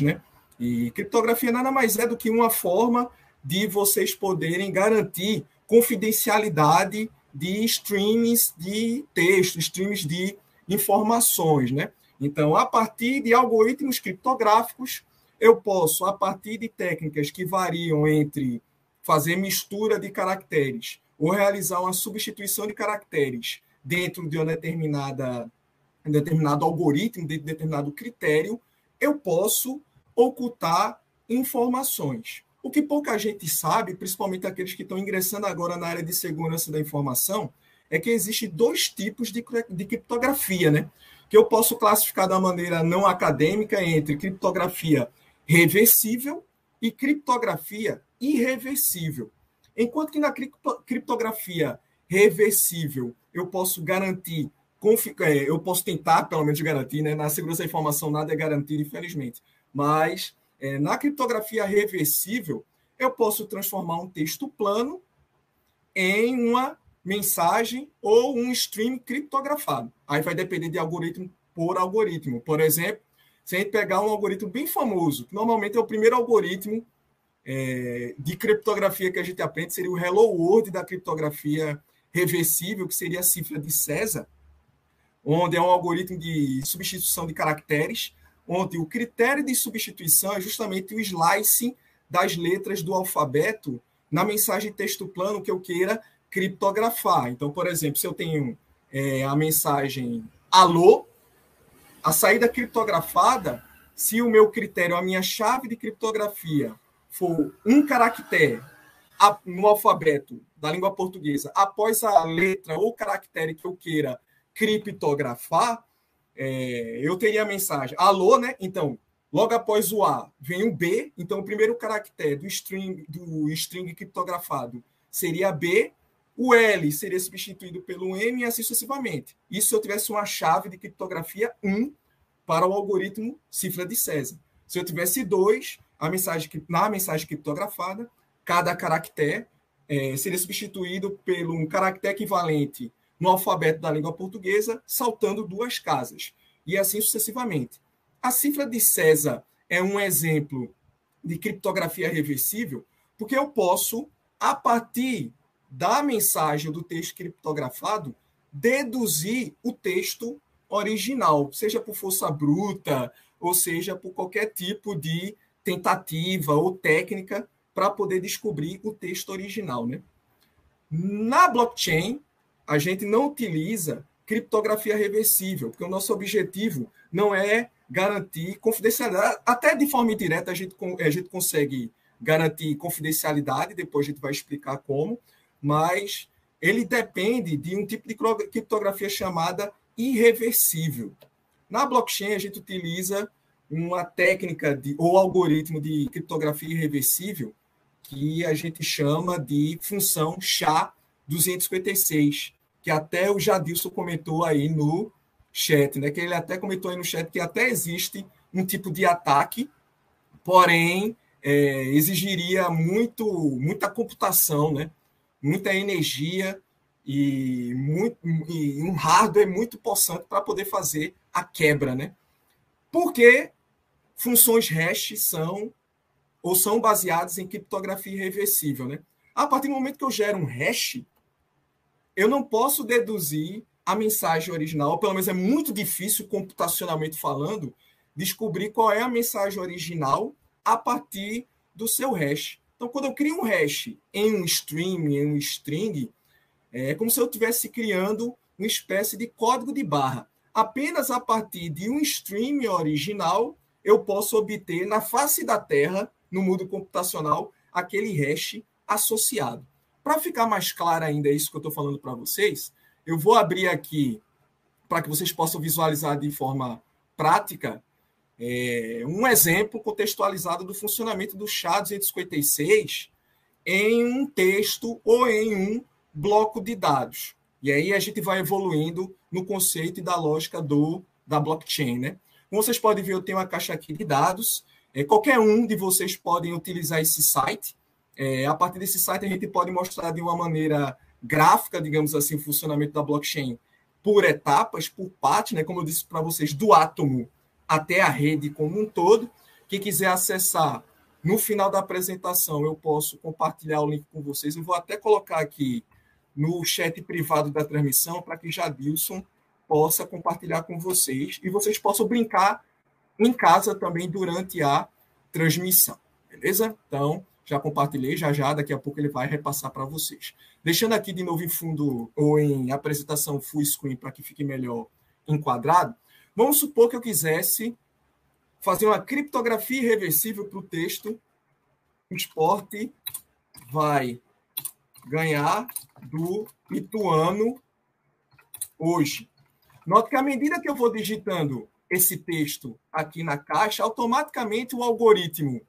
né? E criptografia nada mais é do que uma forma de vocês poderem garantir confidencialidade de streams de texto, streams de informações, né? Então, a partir de algoritmos criptográficos, eu posso, a partir de técnicas que variam entre fazer mistura de caracteres ou realizar uma substituição de caracteres dentro de uma determinada um determinado algoritmo, dentro de determinado critério, eu posso ocultar informações. O que pouca gente sabe, principalmente aqueles que estão ingressando agora na área de segurança da informação, é que existem dois tipos de, de criptografia, né? Que eu posso classificar da maneira não acadêmica entre criptografia reversível e criptografia irreversível. Enquanto que na criptografia reversível eu posso garantir, eu posso tentar pelo menos garantir, né? Na segurança da informação nada é garantido, infelizmente. Mas é, na criptografia reversível, eu posso transformar um texto plano em uma mensagem ou um stream criptografado. Aí vai depender de algoritmo por algoritmo. Por exemplo, se a gente pegar um algoritmo bem famoso, que normalmente é o primeiro algoritmo é, de criptografia que a gente aprende, seria o Hello World da criptografia reversível, que seria a cifra de César, onde é um algoritmo de substituição de caracteres onde o critério de substituição é justamente o slicing das letras do alfabeto na mensagem texto plano que eu queira criptografar. Então, por exemplo, se eu tenho é, a mensagem alô, a saída criptografada, se o meu critério, a minha chave de criptografia for um caractere no alfabeto da língua portuguesa após a letra ou caractere que eu queira criptografar, é, eu teria a mensagem alô, né? Então, logo após o A vem o B, então o primeiro caractere do string, do string criptografado seria B, o L seria substituído pelo M e assim sucessivamente. Isso se eu tivesse uma chave de criptografia 1 para o algoritmo cifra de César. Se eu tivesse dois, a mensagem, na mensagem criptografada, cada caractere é, seria substituído pelo um caractere equivalente no alfabeto da língua portuguesa, saltando duas casas, e assim sucessivamente. A cifra de César é um exemplo de criptografia reversível, porque eu posso, a partir da mensagem do texto criptografado, deduzir o texto original, seja por força bruta, ou seja por qualquer tipo de tentativa ou técnica para poder descobrir o texto original. Né? Na blockchain, a gente não utiliza criptografia reversível, porque o nosso objetivo não é garantir confidencialidade. Até de forma indireta, a gente, a gente consegue garantir confidencialidade, depois a gente vai explicar como, mas ele depende de um tipo de criptografia chamada irreversível. Na blockchain, a gente utiliza uma técnica de, ou algoritmo de criptografia irreversível que a gente chama de função SHA-256, que até o Jadilson comentou aí no chat, né? Que ele até comentou aí no chat que até existe um tipo de ataque, porém é, exigiria muito, muita computação, né? Muita energia e, muito, e um hardware muito possante para poder fazer a quebra, né? Porque funções hash são ou são baseadas em criptografia irreversível, né? A partir do momento que eu gero um hash, eu não posso deduzir a mensagem original, pelo menos é muito difícil, computacionalmente falando, descobrir qual é a mensagem original a partir do seu hash. Então, quando eu crio um hash em um stream, em um string, é como se eu estivesse criando uma espécie de código de barra. Apenas a partir de um stream original, eu posso obter na face da Terra, no mundo computacional, aquele hash associado. Para ficar mais claro ainda isso que eu estou falando para vocês, eu vou abrir aqui para que vocês possam visualizar de forma prática é, um exemplo contextualizado do funcionamento do SHA-256 em um texto ou em um bloco de dados. E aí a gente vai evoluindo no conceito e da lógica do, da blockchain. Né? Como vocês podem ver, eu tenho uma caixa aqui de dados. É, qualquer um de vocês podem utilizar esse site. É, a partir desse site, a gente pode mostrar de uma maneira gráfica, digamos assim, o funcionamento da blockchain por etapas, por parte, né, como eu disse para vocês, do átomo até a rede como um todo, Quem quiser acessar no final da apresentação, eu posso compartilhar o link com vocês. Eu vou até colocar aqui no chat privado da transmissão para que Jadilson possa compartilhar com vocês e vocês possam brincar em casa também durante a transmissão. Beleza? Então, já compartilhei, já já, daqui a pouco ele vai repassar para vocês. Deixando aqui de novo em fundo ou em apresentação full screen para que fique melhor enquadrado, vamos supor que eu quisesse fazer uma criptografia irreversível para o texto. O esporte vai ganhar do Ituano hoje. Note que à medida que eu vou digitando esse texto aqui na caixa, automaticamente o algoritmo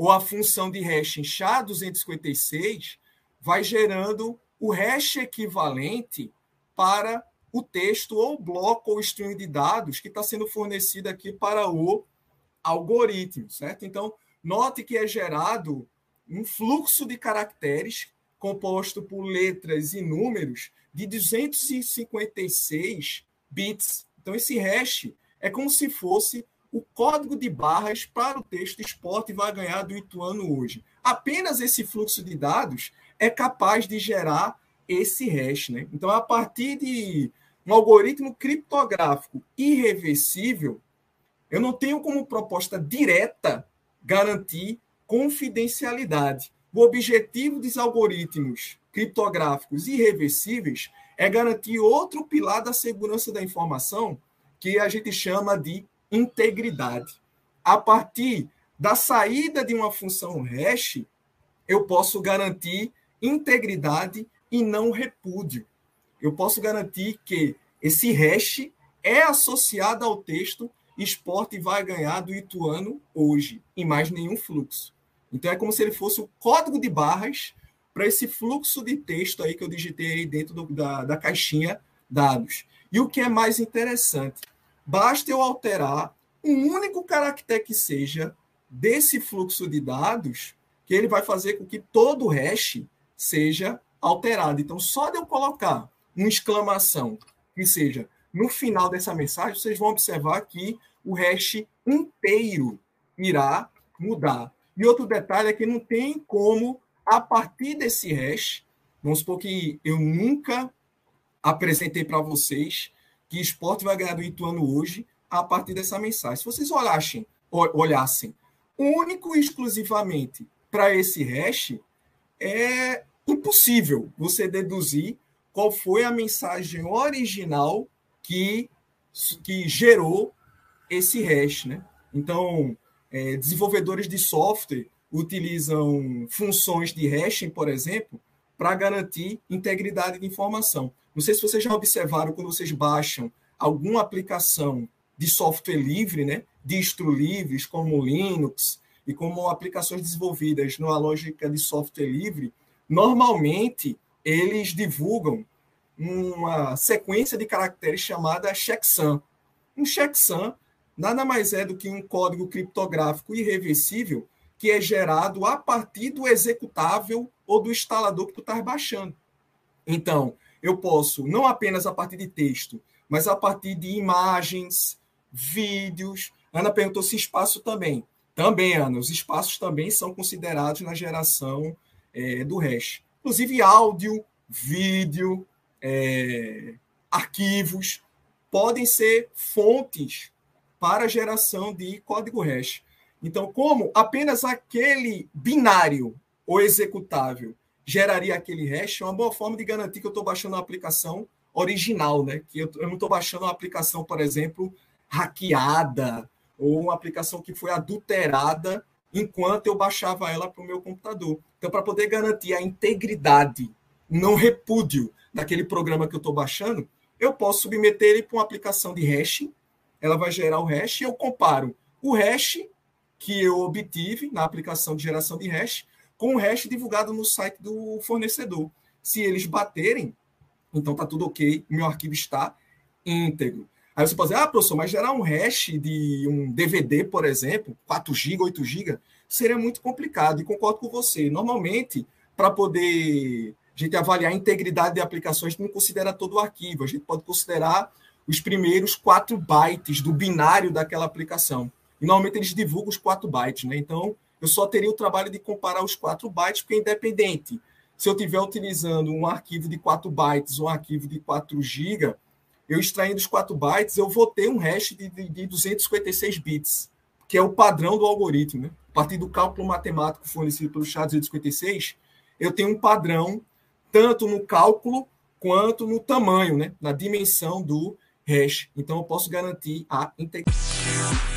ou a função de hash em SHA-256 vai gerando o hash equivalente para o texto ou bloco ou string de dados que está sendo fornecido aqui para o algoritmo, certo? Então, note que é gerado um fluxo de caracteres composto por letras e números de 256 bits. Então, esse hash é como se fosse o código de barras para o texto esporte vai ganhar do Ituano hoje. Apenas esse fluxo de dados é capaz de gerar esse hash. Né? Então, a partir de um algoritmo criptográfico irreversível, eu não tenho como proposta direta garantir confidencialidade. O objetivo dos algoritmos criptográficos irreversíveis é garantir outro pilar da segurança da informação, que a gente chama de integridade. A partir da saída de uma função hash, eu posso garantir integridade e não repúdio. Eu posso garantir que esse hash é associado ao texto esporte vai ganhar do Ituano hoje, em mais nenhum fluxo. Então é como se ele fosse o código de barras para esse fluxo de texto aí que eu digitei aí dentro do, da, da caixinha dados. E o que é mais interessante, basta eu alterar um único caractere que seja desse fluxo de dados, que ele vai fazer com que todo o hash seja alterado. Então, só de eu colocar uma exclamação que seja no final dessa mensagem, vocês vão observar que o hash inteiro irá mudar. E outro detalhe é que não tem como, a partir desse hash, vamos supor que eu nunca apresentei para vocês que esporte vai ganhar do Ituano hoje a partir dessa mensagem. Se vocês olhassem, olhassem único e exclusivamente para esse hash, é impossível você deduzir qual foi a mensagem original que, que gerou esse hash. Né? Então, é, desenvolvedores de software utilizam funções de hashing, por exemplo, para garantir integridade de informação. Não sei se vocês já observaram quando vocês baixam alguma aplicação de software livre, né, distro livres, como Linux, e como aplicações desenvolvidas numa lógica de software livre, normalmente eles divulgam uma sequência de caracteres chamada checksum. Um checksum nada mais é do que um código criptográfico irreversível que é gerado a partir do executável ou do instalador que tu estás baixando. Então, eu posso, não apenas a partir de texto, mas a partir de imagens, vídeos. Ana perguntou se espaço também. Também, Ana, os espaços também são considerados na geração é, do hash. Inclusive áudio, vídeo, é, arquivos podem ser fontes para a geração de código hash. Então, como apenas aquele binário ou executável geraria aquele hash, é uma boa forma de garantir que eu estou baixando uma aplicação original, né? Que eu, eu não estou baixando uma aplicação, por exemplo, hackeada ou uma aplicação que foi adulterada enquanto eu baixava ela para o meu computador. Então, para poder garantir a integridade, não repúdio daquele programa que eu estou baixando, eu posso submeter ele para uma aplicação de hash, ela vai gerar o hash e eu comparo o hash que eu obtive na aplicação de geração de hash com o hash divulgado no site do fornecedor. Se eles baterem, então está tudo ok, meu arquivo está íntegro. Aí você pode dizer, ah, professor, mas gerar um hash de um DVD, por exemplo, 4 GB, 8 GB, seria muito complicado. E concordo com você. Normalmente, para poder a gente avaliar a integridade de aplicações, a gente não considera todo o arquivo, a gente pode considerar os primeiros 4 bytes do binário daquela aplicação. E normalmente eles divulgam os 4 bytes, né? Então, eu só teria o trabalho de comparar os 4 bytes, porque é independente. Se eu estiver utilizando um arquivo de 4 bytes ou um arquivo de 4 GB, eu extraindo os 4 bytes, eu vou ter um hash de, de, de 256 bits, que é o padrão do algoritmo. Né? A partir do cálculo matemático fornecido pelo SHA-256, eu tenho um padrão tanto no cálculo quanto no tamanho, né? na dimensão do hash. Então, eu posso garantir a integridade.